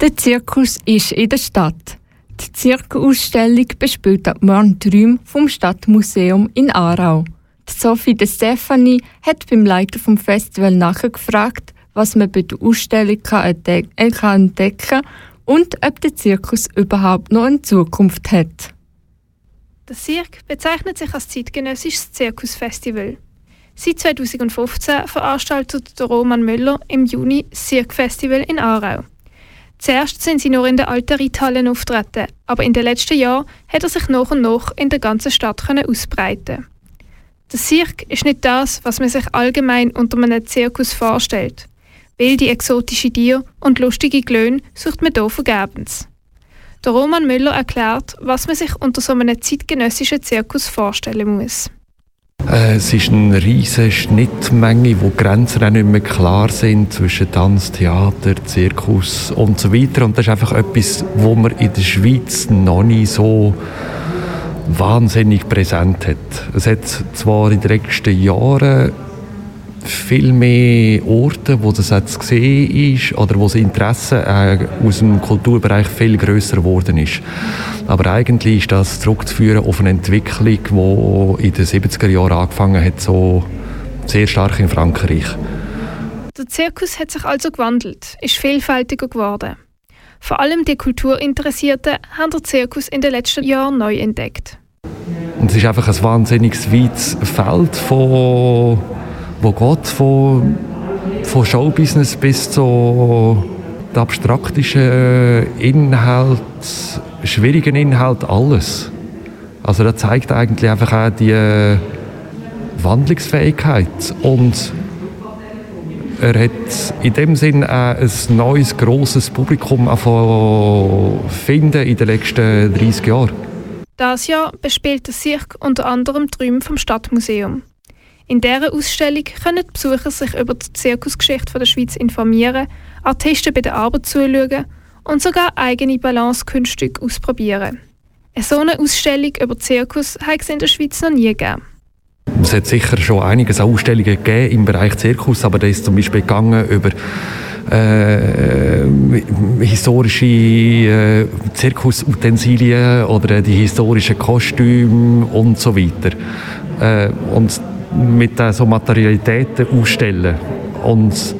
Der Zirkus ist in der Stadt. Die Zirkusausstellung bespielt ab morgen die vom Stadtmuseum in Aarau. Die Sophie de Stefani hat beim Leiter vom Festival nachgefragt, was man bei der Ausstellung kann entdecken kann und ob der Zirkus überhaupt noch eine Zukunft hat. Der Cirque bezeichnet sich als zeitgenössisches Zirkusfestival. Seit 2015 veranstaltet Roman Müller im Juni das Cirque Festival in Aarau. Zuerst sind sie nur in der alten Reithalle auftreten, aber in den letzten Jahren hat er sich nach und nach in der ganzen Stadt ausbreiten. Der Cirque ist nicht das, was man sich allgemein unter einem Zirkus vorstellt. Wilde exotische Tiere und lustige Glöhn sucht man hier vergebens. Der Roman Müller erklärt, was man sich unter so einem zeitgenössischen Zirkus vorstellen muss. Äh, es ist eine riesige Schnittmenge, wo Grenzen auch nicht mehr klar sind zwischen Tanz, Theater, Zirkus und so weiter. Und das ist einfach etwas, wo man in der Schweiz noch nicht so wahnsinnig präsent hat. Es hat zwar in den letzten Jahren viel mehr Orte, wo das jetzt gesehen ist oder wo das Interesse äh, aus dem Kulturbereich viel größer geworden ist. Aber eigentlich ist das zurückzuführen auf eine Entwicklung, die in den 70er Jahren angefangen hat, so sehr stark in Frankreich. Der Zirkus hat sich also gewandelt, ist vielfältiger geworden. Vor allem die Kulturinteressierten haben den Zirkus in den letzten Jahren neu entdeckt. Und es ist einfach ein wahnsinnig weites Feld von wo geht von, von Showbusiness bis zu abstraktischen äh, Inhalt, schwierigen Inhalt, alles. Also das zeigt eigentlich einfach auch die äh, Wandlungsfähigkeit und er hat in dem Sinn auch ein neues, grosses Publikum finden in den letzten 30 Jahren. Das Jahr bespielt der Cirque unter anderem Träume vom Stadtmuseum. In dieser Ausstellung können die Besucher sich über die Zirkusgeschichte der Schweiz informieren, Artisten bei der Arbeit zuschauen und sogar eigene Balancekunststücke ausprobieren. Eine so eine Ausstellung über Zirkus hat es in der Schweiz noch nie gegeben. Es hat sicher schon einiges an Ausstellungen gegeben im Bereich Zirkus, aber da ist zum Beispiel gegangen über äh, historische äh, Zirkusutensilien oder die historischen Kostüme und so weiter. Äh, und mit so Materialitäten ausstellen. Und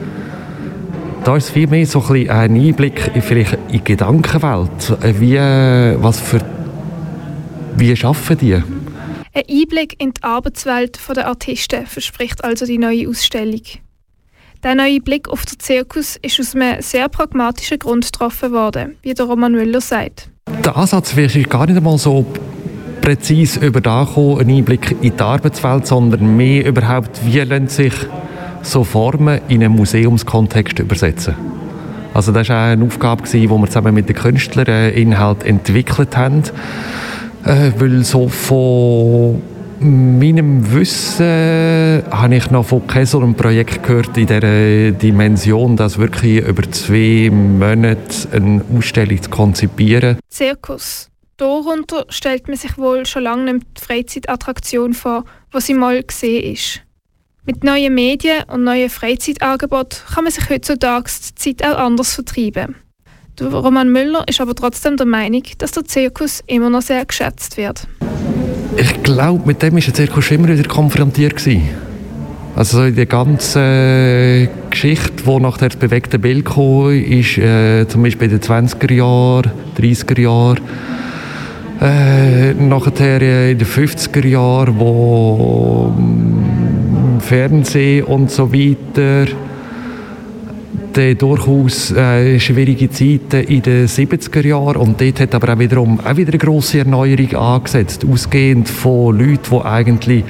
da ist viel mehr so ein, ein Einblick in, vielleicht in die Gedankenwelt. Wie, was für, wie arbeiten die? Ein Einblick in die Arbeitswelt der Artisten verspricht also die neue Ausstellung. Der neue Blick auf den Zirkus ist aus einem sehr pragmatischen Grund getroffen worden, wie der Roman Müller sagt. Der Ansatz wäre gar nicht einmal so präzise über da einen Einblick in die Arbeitswelt, sondern mehr überhaupt, wie lassen sich so Formen in einen Museumskontext übersetzen. Also das war eine Aufgabe, die wir zusammen mit den Künstlern äh, Inhalt entwickelt haben, äh, weil so von meinem Wissen habe ich noch von keinem so Projekt gehört in dieser Dimension, dass wirklich über zwei Monate eine Ausstellung zu konzipieren. Zirkus Darunter stellt man sich wohl schon lange nicht die Freizeitattraktion vor, die sie mal gesehen ist. Mit neuen Medien und neuen Freizeitangeboten kann man sich heutzutage die Zeit auch anders vertreiben. Roman Müller ist aber trotzdem der Meinung, dass der Zirkus immer noch sehr geschätzt wird. Ich glaube, mit dem war der Zirkus immer wieder konfrontiert. Gewesen. Also so in der ganzen Geschichte, die nach der bewegten Bild kam, ist äh, zum Beispiel in den 20er Jahren, 30er Jahren, äh, nachher in den 50er Jahren, wo ähm, Fernsehen und so weiter, durchaus äh, schwierige Zeiten in den 70er Jahren. Und dort hat aber auch wiederum auch wieder eine grosse Erneuerung angesetzt, ausgehend von Leuten, die eigentlich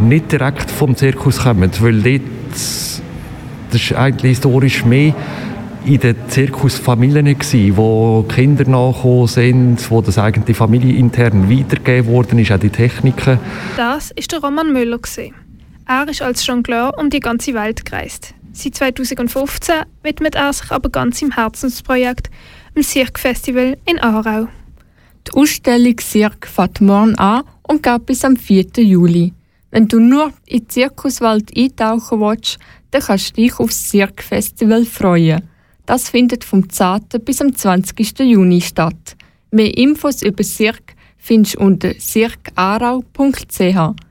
nicht direkt vom Zirkus kommen, weil dort, das ist eigentlich historisch mehr in den Zirkusfamilien wo Kinder nachgekommen sind, wo das eigentlich familienintern weitergegeben worden ist, auch die Techniken. Das ist der Roman Müller gewesen. Er ist als Jongleur um die ganze Welt gereist. Seit 2015 widmet er sich aber ganz im Herzensprojekt dem Cirque Festival in Aarau. Die Ausstellung Cirque fängt morgen an und geht bis am 4. Juli. Wenn du nur in die Zirkuswelt eintauchen willst, dann kannst du dich auf das Cirque Festival freuen. Das findet vom 10. bis am 20. Juni statt. Mehr Infos über Cirque findest du unter cirquearau.ch.